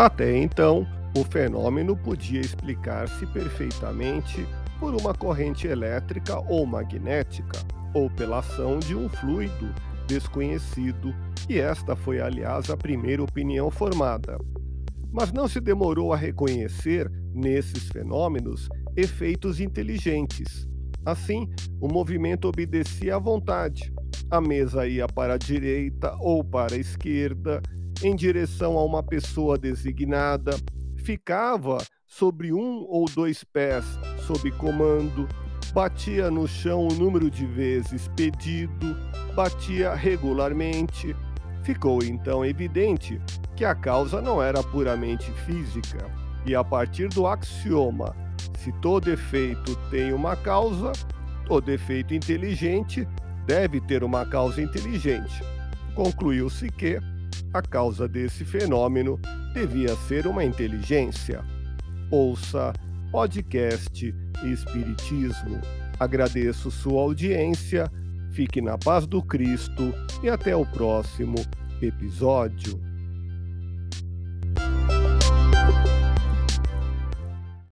Até então, o fenômeno podia explicar-se perfeitamente por uma corrente elétrica ou magnética, ou pela ação de um fluido desconhecido, e esta foi, aliás, a primeira opinião formada. Mas não se demorou a reconhecer nesses fenômenos efeitos inteligentes. Assim, o movimento obedecia à vontade. A mesa ia para a direita ou para a esquerda, em direção a uma pessoa designada, ficava sobre um ou dois pés sob comando, batia no chão o número de vezes pedido, batia regularmente. Ficou então evidente que a causa não era puramente física, e a partir do axioma: se todo efeito tem uma causa, todo efeito inteligente deve ter uma causa inteligente. Concluiu-se que a causa desse fenômeno devia ser uma inteligência. Ouça podcast Espiritismo. Agradeço sua audiência, fique na paz do Cristo e até o próximo episódio.